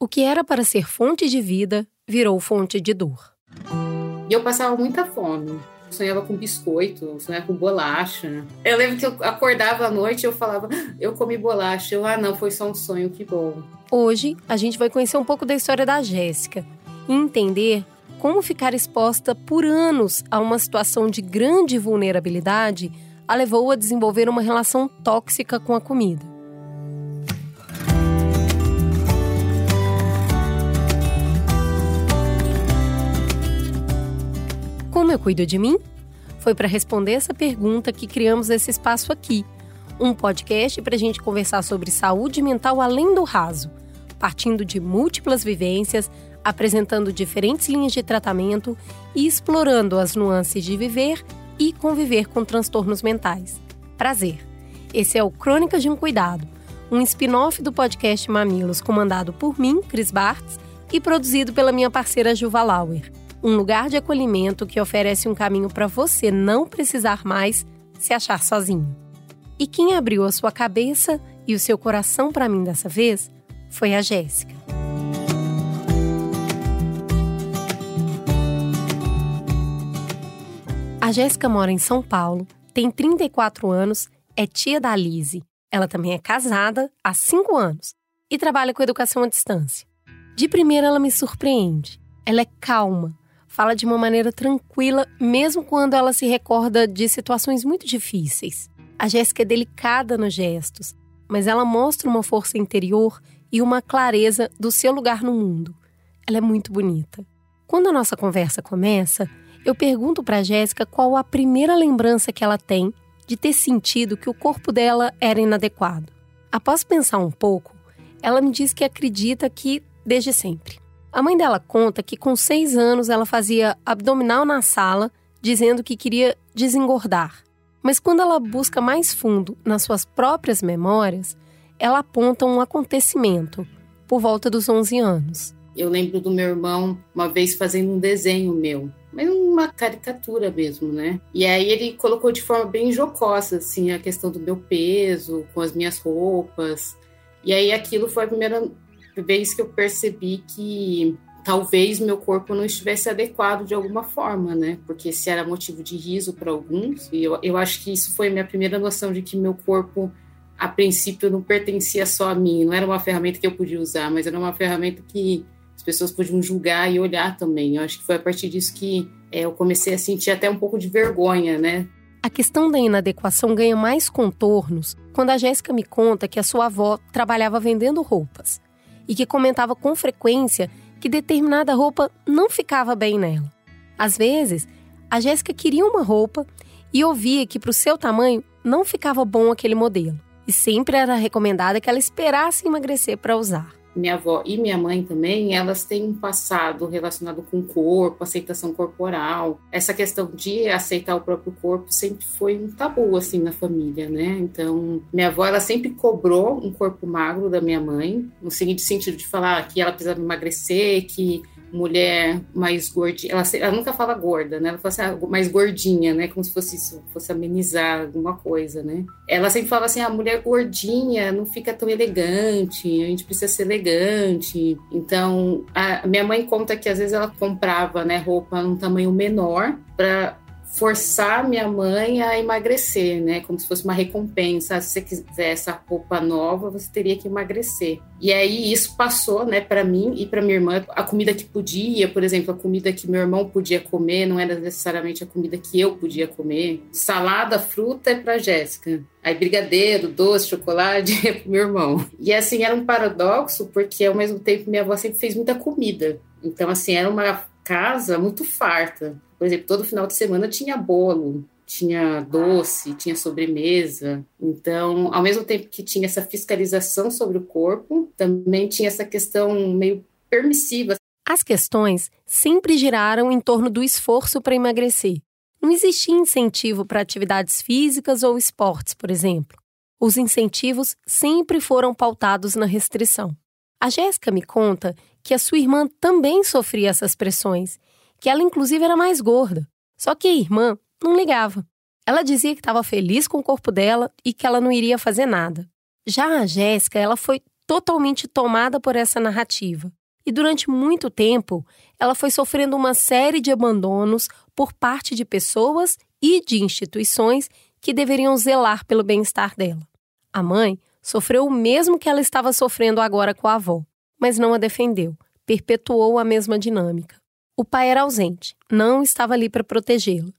O que era para ser fonte de vida virou fonte de dor. E eu passava muita fome. sonhava com biscoito, sonhava com bolacha. Eu lembro que eu acordava à noite e eu falava, eu comi bolacha. Eu, ah, não, foi só um sonho, que bom. Hoje, a gente vai conhecer um pouco da história da Jéssica e entender como ficar exposta por anos a uma situação de grande vulnerabilidade a levou a desenvolver uma relação tóxica com a comida. Como eu cuido de mim? Foi para responder essa pergunta que criamos esse espaço aqui, um podcast para a gente conversar sobre saúde mental além do raso, partindo de múltiplas vivências, apresentando diferentes linhas de tratamento e explorando as nuances de viver e conviver com transtornos mentais. Prazer! Esse é o Crônicas de um Cuidado, um spin-off do podcast Mamilos, comandado por mim, Cris Bartz, e produzido pela minha parceira Juva Lauer. Um lugar de acolhimento que oferece um caminho para você não precisar mais se achar sozinho. E quem abriu a sua cabeça e o seu coração para mim dessa vez foi a Jéssica. A Jéssica mora em São Paulo, tem 34 anos, é tia da Lise. Ela também é casada há 5 anos e trabalha com educação à distância. De primeira, ela me surpreende. Ela é calma, fala de uma maneira tranquila, mesmo quando ela se recorda de situações muito difíceis. A Jéssica é delicada nos gestos, mas ela mostra uma força interior e uma clareza do seu lugar no mundo. Ela é muito bonita. Quando a nossa conversa começa, eu pergunto para Jéssica qual a primeira lembrança que ela tem de ter sentido que o corpo dela era inadequado. Após pensar um pouco, ela me diz que acredita que desde sempre. A mãe dela conta que com seis anos ela fazia abdominal na sala, dizendo que queria desengordar. Mas quando ela busca mais fundo nas suas próprias memórias, ela aponta um acontecimento por volta dos 11 anos. Eu lembro do meu irmão uma vez fazendo um desenho meu mas uma caricatura mesmo, né? E aí ele colocou de forma bem jocosa, assim, a questão do meu peso, com as minhas roupas. E aí aquilo foi a primeira vez que eu percebi que talvez meu corpo não estivesse adequado de alguma forma, né? Porque se era motivo de riso para alguns, e eu, eu acho que isso foi a minha primeira noção de que meu corpo, a princípio, não pertencia só a mim, não era uma ferramenta que eu podia usar, mas era uma ferramenta que as pessoas podiam julgar e olhar também. Eu acho que foi a partir disso que é, eu comecei a sentir até um pouco de vergonha, né? A questão da inadequação ganha mais contornos quando a Jéssica me conta que a sua avó trabalhava vendendo roupas e que comentava com frequência que determinada roupa não ficava bem nela. Às vezes, a Jéssica queria uma roupa e ouvia que para o seu tamanho não ficava bom aquele modelo, e sempre era recomendada que ela esperasse emagrecer para usar minha avó e minha mãe também, elas têm um passado relacionado com o corpo, aceitação corporal. Essa questão de aceitar o próprio corpo sempre foi um tabu, assim, na família, né? Então, minha avó, ela sempre cobrou um corpo magro da minha mãe, no seguinte sentido de falar que ela precisava emagrecer, que mulher mais gordinha, ela, ela, nunca fala gorda, né? Ela fala assim, ah, mais gordinha, né? Como se fosse isso, fosse amenizar alguma coisa, né? Ela sempre fala assim, a ah, mulher gordinha não fica tão elegante, a gente precisa ser elegante. Então, a minha mãe conta que às vezes ela comprava, né, roupa num tamanho menor para forçar minha mãe a emagrecer, né? Como se fosse uma recompensa. Se você quiser essa roupa nova, você teria que emagrecer. E aí isso passou, né, para mim e para minha irmã. A comida que podia, por exemplo, a comida que meu irmão podia comer não era necessariamente a comida que eu podia comer. Salada, fruta é para Jéssica. Aí brigadeiro, doce, chocolate é pro meu irmão. E assim era um paradoxo porque ao mesmo tempo minha avó sempre fez muita comida. Então assim era uma casa muito farta. Por exemplo, todo final de semana tinha bolo, tinha doce, tinha sobremesa. Então, ao mesmo tempo que tinha essa fiscalização sobre o corpo, também tinha essa questão meio permissiva. As questões sempre giraram em torno do esforço para emagrecer. Não existia incentivo para atividades físicas ou esportes, por exemplo. Os incentivos sempre foram pautados na restrição. A Jéssica me conta que a sua irmã também sofria essas pressões que ela inclusive era mais gorda. Só que a irmã não ligava. Ela dizia que estava feliz com o corpo dela e que ela não iria fazer nada. Já a Jéssica, ela foi totalmente tomada por essa narrativa. E durante muito tempo, ela foi sofrendo uma série de abandonos por parte de pessoas e de instituições que deveriam zelar pelo bem-estar dela. A mãe sofreu o mesmo que ela estava sofrendo agora com a avó, mas não a defendeu, perpetuou a mesma dinâmica. O pai era ausente, não estava ali para protegê-la.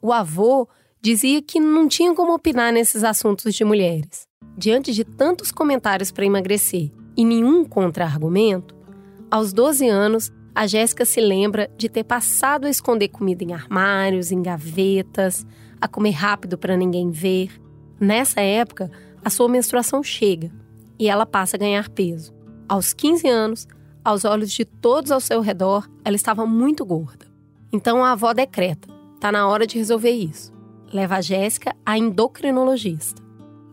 O avô dizia que não tinha como opinar nesses assuntos de mulheres. Diante de tantos comentários para emagrecer e nenhum contra-argumento, aos 12 anos, a Jéssica se lembra de ter passado a esconder comida em armários, em gavetas, a comer rápido para ninguém ver. Nessa época, a sua menstruação chega e ela passa a ganhar peso. Aos 15 anos, aos olhos de todos ao seu redor, ela estava muito gorda. Então a avó decreta: tá na hora de resolver isso. Leva a Jéssica à endocrinologista.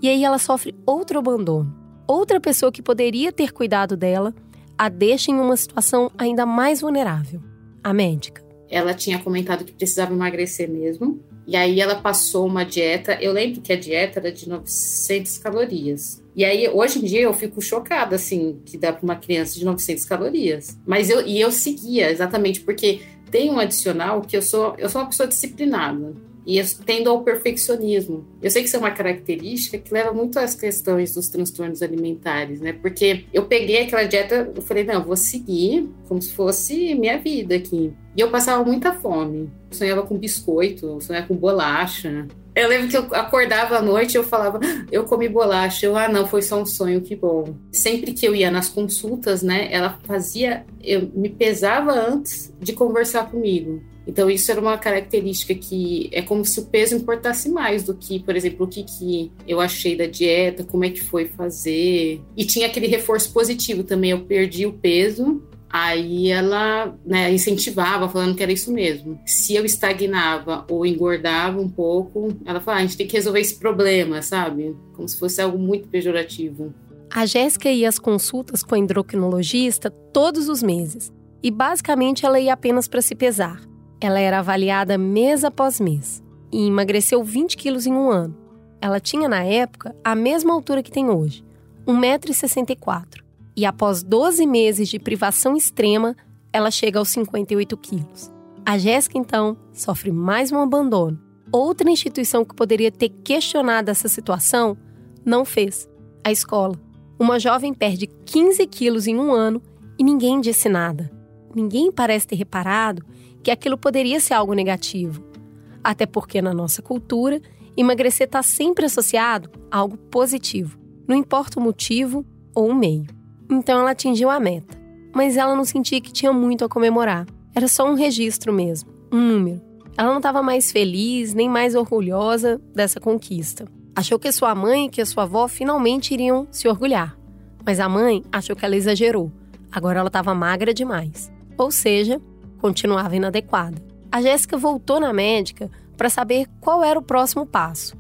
E aí ela sofre outro abandono. Outra pessoa que poderia ter cuidado dela a deixa em uma situação ainda mais vulnerável: a médica. Ela tinha comentado que precisava emagrecer mesmo. E aí ela passou uma dieta. Eu lembro que a dieta era de 900 calorias. E aí, hoje em dia, eu fico chocada, assim, que dá para uma criança de 900 calorias. Mas eu, e eu seguia, exatamente, porque tem um adicional que eu sou, eu sou uma pessoa disciplinada e tendo ao perfeccionismo. Eu sei que isso é uma característica que leva muito às questões dos transtornos alimentares, né? Porque eu peguei aquela dieta, eu falei, não, vou seguir como se fosse minha vida aqui. E eu passava muita fome. Sonhava com biscoito, sonhava com bolacha. Eu lembro que eu acordava à noite e eu falava, eu comi bolacha. Eu, ah, não, foi só um sonho, que bom. Sempre que eu ia nas consultas, né, ela fazia, eu me pesava antes de conversar comigo. Então, isso era uma característica que é como se o peso importasse mais do que, por exemplo, o que, que eu achei da dieta, como é que foi fazer. E tinha aquele reforço positivo também. Eu perdi o peso, Aí ela né, incentivava, falando que era isso mesmo. Se eu estagnava ou engordava um pouco, ela falava: ah, a gente tem que resolver esse problema, sabe? Como se fosse algo muito pejorativo. A Jéssica ia às consultas com a endocrinologista todos os meses. E basicamente ela ia apenas para se pesar. Ela era avaliada mês após mês e emagreceu 20 quilos em um ano. Ela tinha, na época, a mesma altura que tem hoje, 1,64m. E após 12 meses de privação extrema, ela chega aos 58 quilos. A Jéssica, então, sofre mais um abandono. Outra instituição que poderia ter questionado essa situação não fez: a escola. Uma jovem perde 15 quilos em um ano e ninguém disse nada. Ninguém parece ter reparado que aquilo poderia ser algo negativo. Até porque na nossa cultura, emagrecer está sempre associado a algo positivo, não importa o motivo ou o meio. Então ela atingiu a meta, mas ela não sentia que tinha muito a comemorar. Era só um registro mesmo, um número. Ela não estava mais feliz nem mais orgulhosa dessa conquista. Achou que sua mãe e que sua avó finalmente iriam se orgulhar. Mas a mãe achou que ela exagerou. Agora ela estava magra demais. Ou seja, continuava inadequada. A Jéssica voltou na médica para saber qual era o próximo passo.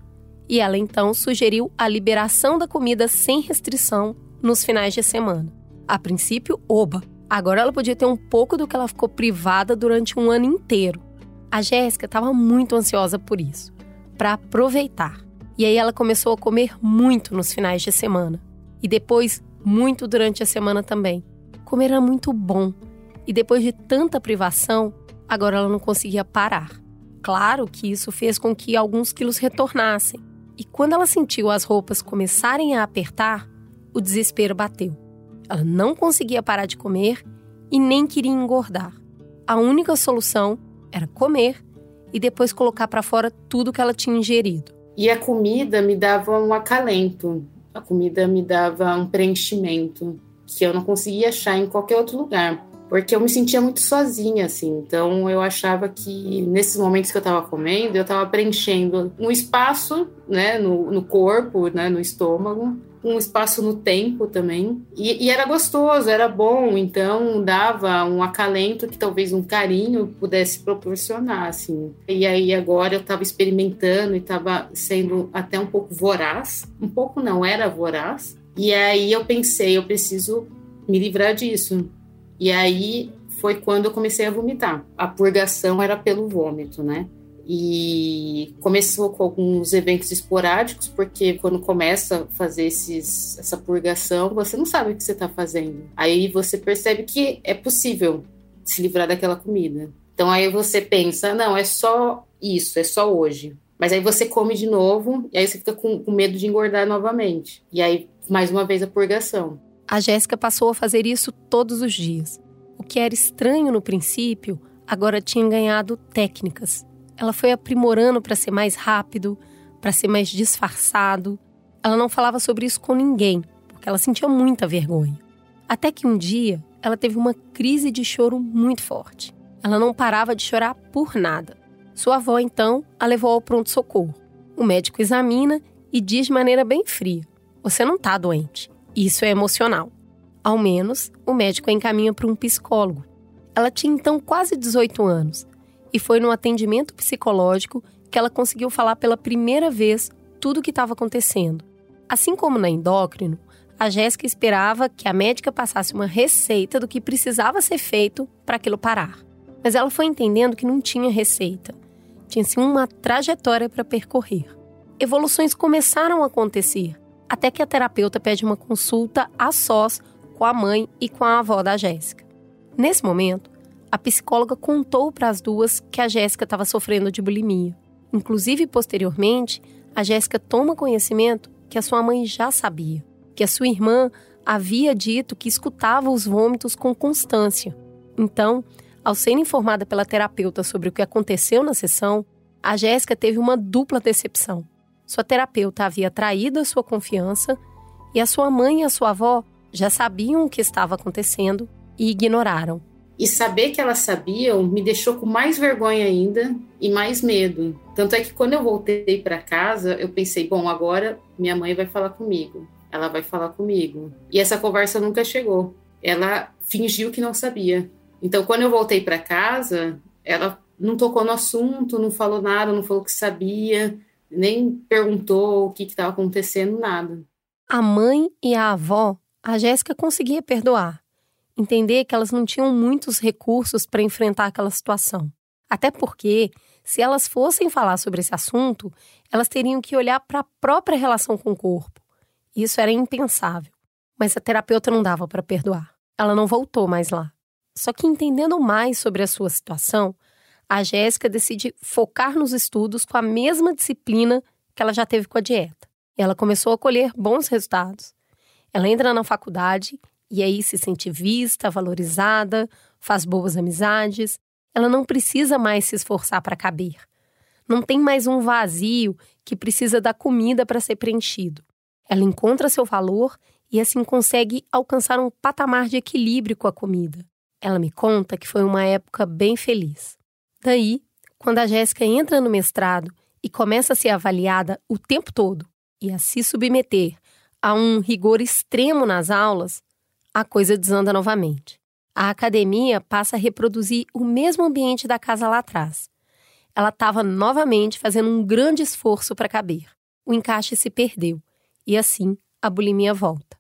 E ela então sugeriu a liberação da comida sem restrição nos finais de semana. A princípio, oba. Agora ela podia ter um pouco do que ela ficou privada durante um ano inteiro. A Jéssica estava muito ansiosa por isso, para aproveitar. E aí ela começou a comer muito nos finais de semana. E depois, muito durante a semana também. Comer era muito bom e depois de tanta privação, agora ela não conseguia parar. Claro que isso fez com que alguns quilos retornassem. E quando ela sentiu as roupas começarem a apertar, o desespero bateu. Ela não conseguia parar de comer e nem queria engordar. A única solução era comer e depois colocar para fora tudo que ela tinha ingerido. E a comida me dava um acalento, a comida me dava um preenchimento que eu não conseguia achar em qualquer outro lugar porque eu me sentia muito sozinha, assim. Então eu achava que nesses momentos que eu estava comendo, eu estava preenchendo um espaço, né, no, no, corpo, né, no estômago, um espaço no tempo também. E, e, era gostoso, era bom, então dava um acalento que talvez um carinho pudesse proporcionar, assim. E aí agora eu estava experimentando e estava sendo até um pouco voraz. Um pouco não, era voraz. E aí eu pensei, eu preciso me livrar disso e aí foi quando eu comecei a vomitar. A purgação era pelo vômito, né? E começou com alguns eventos esporádicos, porque quando começa a fazer esses, essa purgação, você não sabe o que você está fazendo. Aí você percebe que é possível se livrar daquela comida. Então aí você pensa, não, é só isso, é só hoje. Mas aí você come de novo, e aí você fica com, com medo de engordar novamente. E aí, mais uma vez, a purgação. A Jéssica passou a fazer isso todos os dias. O que era estranho no princípio, agora tinha ganhado técnicas. Ela foi aprimorando para ser mais rápido, para ser mais disfarçado. Ela não falava sobre isso com ninguém, porque ela sentia muita vergonha. Até que um dia, ela teve uma crise de choro muito forte. Ela não parava de chorar por nada. Sua avó, então, a levou ao pronto-socorro. O médico examina e diz de maneira bem fria: Você não está doente. Isso é emocional. Ao menos, o médico a encaminha para um psicólogo. Ela tinha então quase 18 anos e foi no atendimento psicológico que ela conseguiu falar pela primeira vez tudo o que estava acontecendo. Assim como na endócrino, a Jéssica esperava que a médica passasse uma receita do que precisava ser feito para aquilo parar. Mas ela foi entendendo que não tinha receita. Tinha sim uma trajetória para percorrer. Evoluções começaram a acontecer até que a terapeuta pede uma consulta a sós com a mãe e com a avó da Jéssica. Nesse momento, a psicóloga contou para as duas que a Jéssica estava sofrendo de bulimia. Inclusive, posteriormente, a Jéssica toma conhecimento que a sua mãe já sabia, que a sua irmã havia dito que escutava os vômitos com constância. Então, ao ser informada pela terapeuta sobre o que aconteceu na sessão, a Jéssica teve uma dupla decepção. Sua terapeuta havia traído a sua confiança e a sua mãe e a sua avó já sabiam o que estava acontecendo e ignoraram. E saber que elas sabiam me deixou com mais vergonha ainda e mais medo. Tanto é que quando eu voltei para casa, eu pensei: bom, agora minha mãe vai falar comigo. Ela vai falar comigo. E essa conversa nunca chegou. Ela fingiu que não sabia. Então, quando eu voltei para casa, ela não tocou no assunto, não falou nada, não falou que sabia nem perguntou o que estava acontecendo, nada. A mãe e a avó, a Jéssica conseguia perdoar, entender que elas não tinham muitos recursos para enfrentar aquela situação. Até porque, se elas fossem falar sobre esse assunto, elas teriam que olhar para a própria relação com o corpo. Isso era impensável. Mas a terapeuta não dava para perdoar. Ela não voltou mais lá. Só que entendendo mais sobre a sua situação, a Jéssica decide focar nos estudos com a mesma disciplina que ela já teve com a dieta. Ela começou a colher bons resultados. Ela entra na faculdade e aí se sente vista, valorizada, faz boas amizades. Ela não precisa mais se esforçar para caber. Não tem mais um vazio que precisa da comida para ser preenchido. Ela encontra seu valor e assim consegue alcançar um patamar de equilíbrio com a comida. Ela me conta que foi uma época bem feliz. Daí, quando a Jéssica entra no mestrado e começa a ser avaliada o tempo todo e a se submeter a um rigor extremo nas aulas, a coisa desanda novamente. A academia passa a reproduzir o mesmo ambiente da casa lá atrás. Ela estava novamente fazendo um grande esforço para caber. O encaixe se perdeu e assim a bulimia volta.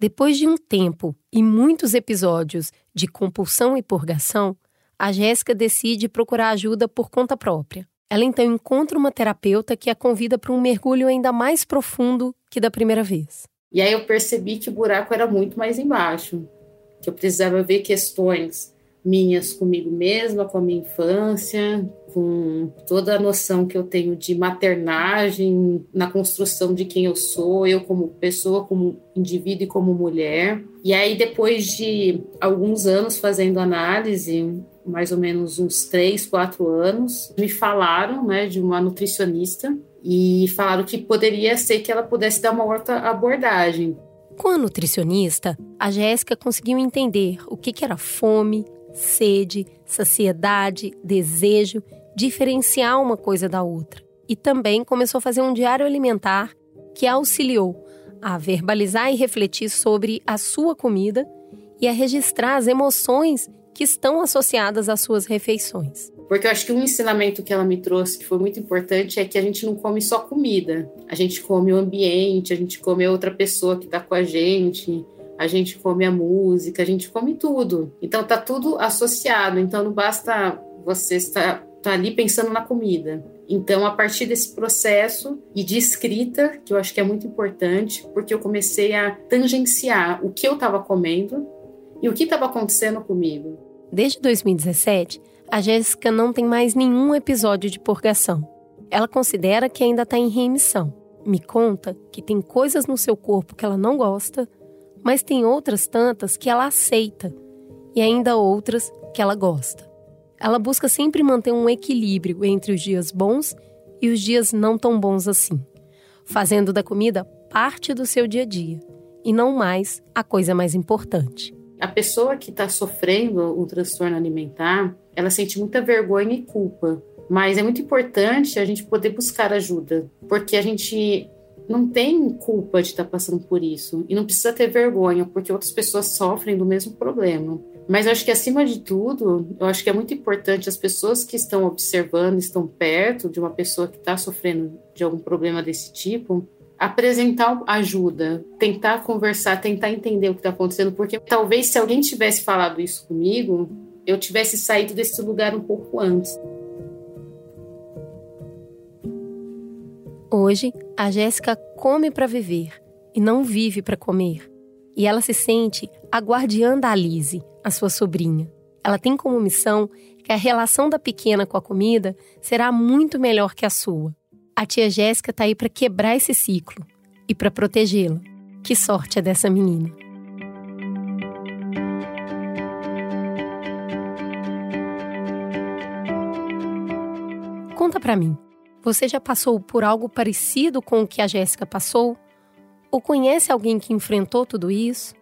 Depois de um tempo e muitos episódios de compulsão e purgação, a Jéssica decide procurar ajuda por conta própria. Ela então encontra uma terapeuta que a convida para um mergulho ainda mais profundo que da primeira vez. E aí eu percebi que o buraco era muito mais embaixo, que eu precisava ver questões minhas comigo mesma, com a minha infância, com toda a noção que eu tenho de maternagem na construção de quem eu sou, eu como pessoa, como indivíduo e como mulher. E aí depois de alguns anos fazendo análise, mais ou menos uns três, quatro anos, me falaram, né, de uma nutricionista e falaram que poderia ser que ela pudesse dar uma outra abordagem. Com a nutricionista, a Jéssica conseguiu entender o que era fome, sede, saciedade, desejo, diferenciar uma coisa da outra. E também começou a fazer um diário alimentar que a auxiliou a verbalizar e refletir sobre a sua comida e a registrar as emoções que estão associadas às suas refeições. Porque eu acho que um ensinamento que ela me trouxe que foi muito importante é que a gente não come só comida, a gente come o ambiente, a gente come a outra pessoa que está com a gente, a gente come a música, a gente come tudo. Então tá tudo associado. Então não basta você estar tá ali pensando na comida. Então, a partir desse processo e de escrita, que eu acho que é muito importante, porque eu comecei a tangenciar o que eu estava comendo e o que estava acontecendo comigo. Desde 2017, a Jéssica não tem mais nenhum episódio de purgação. Ela considera que ainda está em remissão. Me conta que tem coisas no seu corpo que ela não gosta, mas tem outras tantas que ela aceita e ainda outras que ela gosta. Ela busca sempre manter um equilíbrio entre os dias bons e os dias não tão bons assim, fazendo da comida parte do seu dia a dia e não mais a coisa mais importante. A pessoa que está sofrendo um transtorno alimentar, ela sente muita vergonha e culpa. Mas é muito importante a gente poder buscar ajuda, porque a gente não tem culpa de estar tá passando por isso e não precisa ter vergonha, porque outras pessoas sofrem do mesmo problema. Mas eu acho que acima de tudo, eu acho que é muito importante as pessoas que estão observando, estão perto de uma pessoa que está sofrendo de algum problema desse tipo, apresentar ajuda, tentar conversar, tentar entender o que está acontecendo, porque talvez se alguém tivesse falado isso comigo, eu tivesse saído desse lugar um pouco antes. Hoje, a Jéssica come para viver e não vive para comer. E ela se sente a guardiã da Alice, a sua sobrinha. Ela tem como missão que a relação da pequena com a comida será muito melhor que a sua. A tia Jéssica está aí para quebrar esse ciclo e para protegê-la. Que sorte é dessa menina! Conta para mim. Você já passou por algo parecido com o que a Jéssica passou? Ou conhece alguém que enfrentou tudo isso?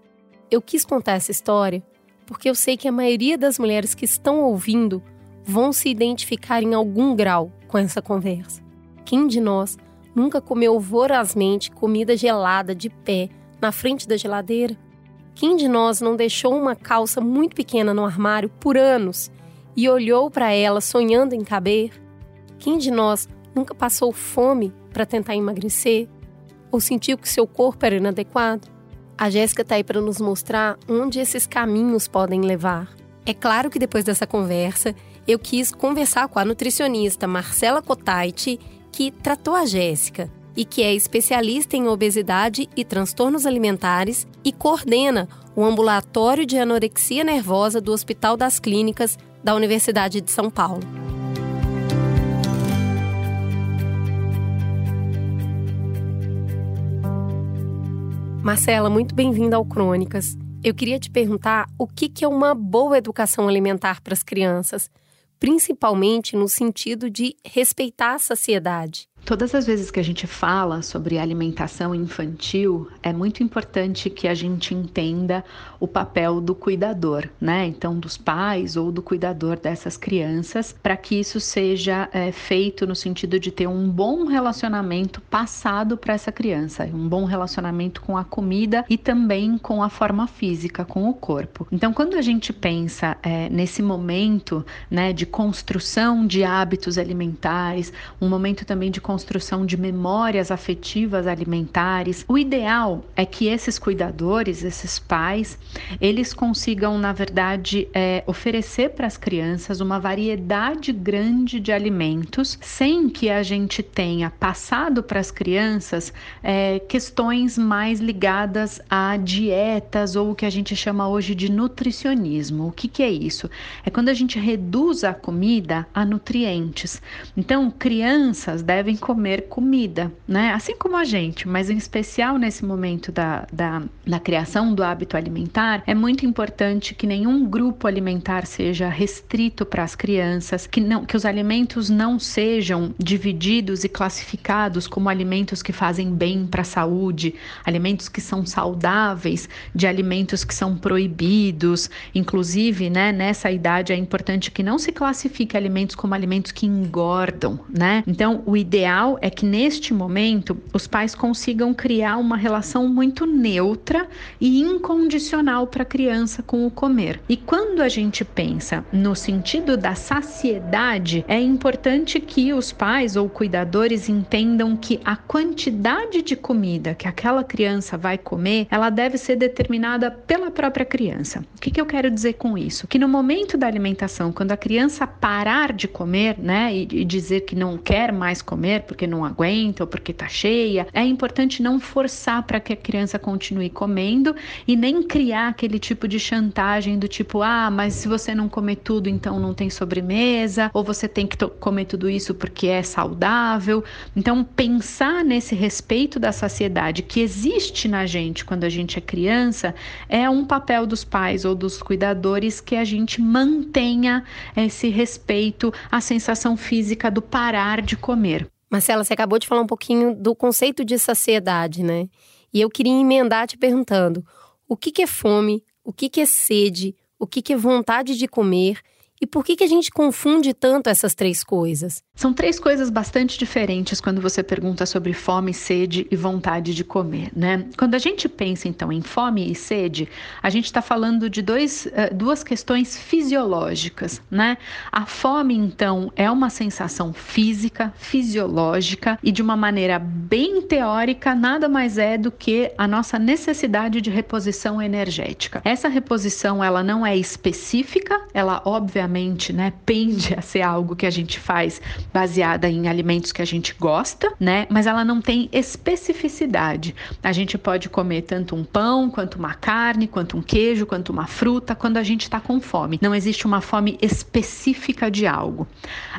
Eu quis contar essa história porque eu sei que a maioria das mulheres que estão ouvindo vão se identificar em algum grau com essa conversa. Quem de nós nunca comeu vorazmente comida gelada de pé na frente da geladeira? Quem de nós não deixou uma calça muito pequena no armário por anos e olhou para ela sonhando em caber? Quem de nós Nunca passou fome para tentar emagrecer? Ou sentiu que seu corpo era inadequado? A Jéssica está aí para nos mostrar onde esses caminhos podem levar. É claro que depois dessa conversa, eu quis conversar com a nutricionista Marcela Cotaiti, que tratou a Jéssica e que é especialista em obesidade e transtornos alimentares e coordena o ambulatório de anorexia nervosa do Hospital das Clínicas da Universidade de São Paulo. Marcela, muito bem-vinda ao Crônicas. Eu queria te perguntar o que é uma boa educação alimentar para as crianças, principalmente no sentido de respeitar a saciedade. Todas as vezes que a gente fala sobre alimentação infantil, é muito importante que a gente entenda o papel do cuidador, né? Então, dos pais ou do cuidador dessas crianças, para que isso seja é, feito no sentido de ter um bom relacionamento passado para essa criança, um bom relacionamento com a comida e também com a forma física, com o corpo. Então, quando a gente pensa é, nesse momento, né, de construção de hábitos alimentares, um momento também de construção de memórias afetivas alimentares. O ideal é que esses cuidadores, esses pais, eles consigam, na verdade, é, oferecer para as crianças uma variedade grande de alimentos, sem que a gente tenha passado para as crianças é, questões mais ligadas a dietas ou o que a gente chama hoje de nutricionismo. O que, que é isso? É quando a gente reduz a comida a nutrientes. Então, crianças devem comer comida, né? Assim como a gente, mas em especial nesse momento da, da, da criação do hábito alimentar, é muito importante que nenhum grupo alimentar seja restrito para as crianças, que, não, que os alimentos não sejam divididos e classificados como alimentos que fazem bem para a saúde, alimentos que são saudáveis, de alimentos que são proibidos. Inclusive, né, nessa idade é importante que não se classifique alimentos como alimentos que engordam, né? Então, o ideal ideal é que neste momento os pais consigam criar uma relação muito neutra e incondicional para a criança com o comer. E quando a gente pensa no sentido da saciedade, é importante que os pais ou cuidadores entendam que a quantidade de comida que aquela criança vai comer, ela deve ser determinada pela própria criança. O que, que eu quero dizer com isso? Que no momento da alimentação, quando a criança parar de comer, né, e, e dizer que não quer mais comer porque não aguenta ou porque está cheia, é importante não forçar para que a criança continue comendo e nem criar aquele tipo de chantagem do tipo, ah, mas se você não comer tudo, então não tem sobremesa, ou você tem que comer tudo isso porque é saudável. Então, pensar nesse respeito da saciedade que existe na gente quando a gente é criança é um papel dos pais ou dos cuidadores que a gente mantenha esse respeito à sensação física do parar de comer. Marcela, você acabou de falar um pouquinho do conceito de saciedade, né? E eu queria emendar te perguntando: o que, que é fome? O que, que é sede? O que, que é vontade de comer? E por que, que a gente confunde tanto essas três coisas? São três coisas bastante diferentes quando você pergunta sobre fome, sede e vontade de comer, né? Quando a gente pensa então em fome e sede, a gente está falando de dois, uh, duas questões fisiológicas, né? A fome então é uma sensação física, fisiológica e de uma maneira bem teórica nada mais é do que a nossa necessidade de reposição energética. Essa reposição ela não é específica, ela obviamente, né, pende a ser algo que a gente faz baseada em alimentos que a gente gosta, né? Mas ela não tem especificidade. A gente pode comer tanto um pão, quanto uma carne, quanto um queijo, quanto uma fruta, quando a gente está com fome. Não existe uma fome específica de algo.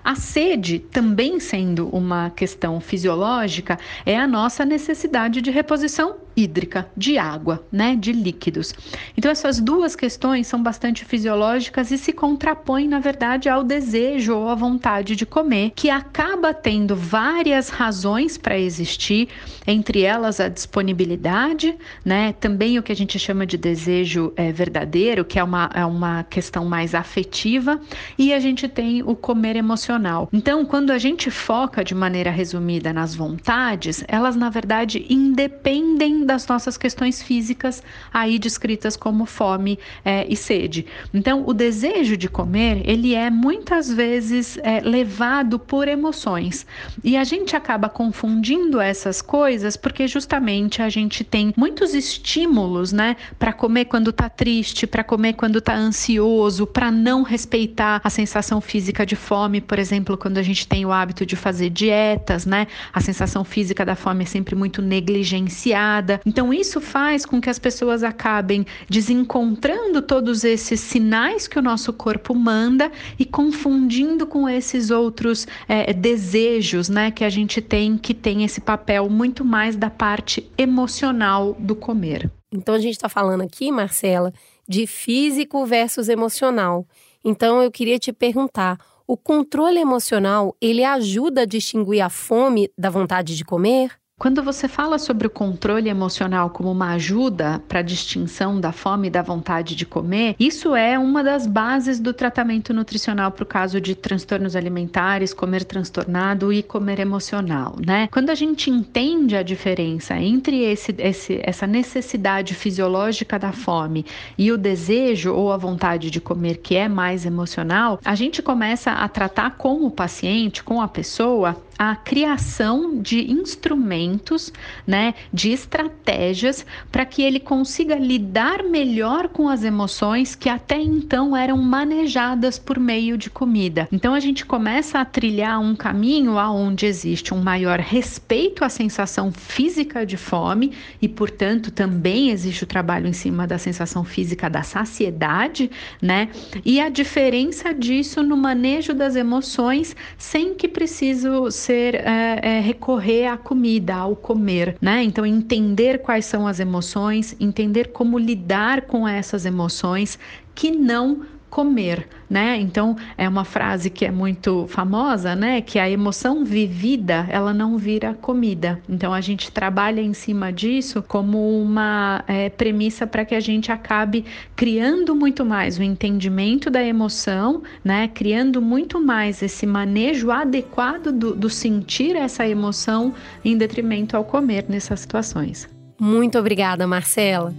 A sede, também sendo uma questão fisiológica, é a nossa necessidade de reposição hídrica, de água, né, de líquidos. Então essas duas questões são bastante fisiológicas e se contrapõem, na verdade, ao desejo ou à vontade de comer, que acaba tendo várias razões para existir, entre elas a disponibilidade, né, também o que a gente chama de desejo é, verdadeiro, que é uma, é uma questão mais afetiva, e a gente tem o comer emocional. Então, quando a gente foca de maneira resumida nas vontades, elas na verdade independem das nossas questões físicas, aí descritas como fome é, e sede. Então, o desejo de comer, ele é muitas vezes é, levado por emoções. E a gente acaba confundindo essas coisas porque justamente a gente tem muitos estímulos, né, para comer quando tá triste, para comer quando tá ansioso, para não respeitar a sensação física de fome, por exemplo, quando a gente tem o hábito de fazer dietas, né? A sensação física da fome é sempre muito negligenciada. Então, isso faz com que as pessoas acabem desencontrando todos esses sinais que o nosso corpo manda e confundindo com esses outros é, desejos, né, que a gente tem, que tem esse papel muito mais da parte emocional do comer. Então, a gente está falando aqui, Marcela, de físico versus emocional. Então, eu queria te perguntar. O controle emocional, ele ajuda a distinguir a fome da vontade de comer? Quando você fala sobre o controle emocional como uma ajuda para a distinção da fome e da vontade de comer, isso é uma das bases do tratamento nutricional para o caso de transtornos alimentares, comer transtornado e comer emocional, né? Quando a gente entende a diferença entre esse, esse, essa necessidade fisiológica da fome e o desejo ou a vontade de comer que é mais emocional, a gente começa a tratar com o paciente, com a pessoa, a criação de instrumentos, né, de estratégias para que ele consiga lidar melhor com as emoções que até então eram manejadas por meio de comida. Então a gente começa a trilhar um caminho aonde existe um maior respeito à sensação física de fome e, portanto, também existe o trabalho em cima da sensação física da saciedade, né? E a diferença disso no manejo das emoções sem que preciso ser é, é, recorrer à comida, ao comer, né? Então entender quais são as emoções, entender como lidar com essas emoções que não comer, né? Então é uma frase que é muito famosa, né? Que a emoção vivida ela não vira comida. Então a gente trabalha em cima disso como uma é, premissa para que a gente acabe criando muito mais o entendimento da emoção, né? Criando muito mais esse manejo adequado do, do sentir essa emoção em detrimento ao comer nessas situações. Muito obrigada, Marcela.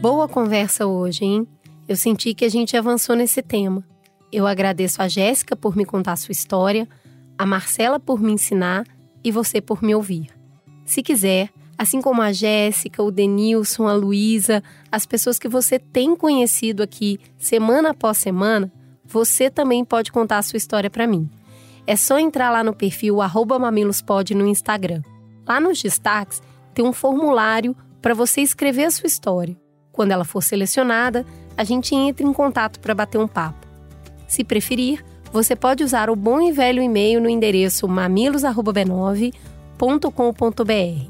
Boa conversa hoje, hein? Eu senti que a gente avançou nesse tema. Eu agradeço a Jéssica por me contar sua história, a Marcela por me ensinar e você por me ouvir. Se quiser, assim como a Jéssica, o Denilson, a Luísa, as pessoas que você tem conhecido aqui semana após semana, você também pode contar a sua história para mim. É só entrar lá no perfil mamilospod no Instagram. Lá nos destaques tem um formulário para você escrever a sua história. Quando ela for selecionada, a gente entra em contato para bater um papo. Se preferir, você pode usar o bom e velho e-mail no endereço mamilos@b9.com.br.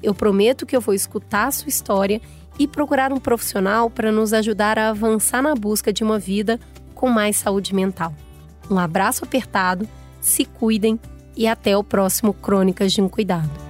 Eu prometo que eu vou escutar a sua história e procurar um profissional para nos ajudar a avançar na busca de uma vida com mais saúde mental. Um abraço apertado, se cuidem e até o próximo Crônicas de um Cuidado.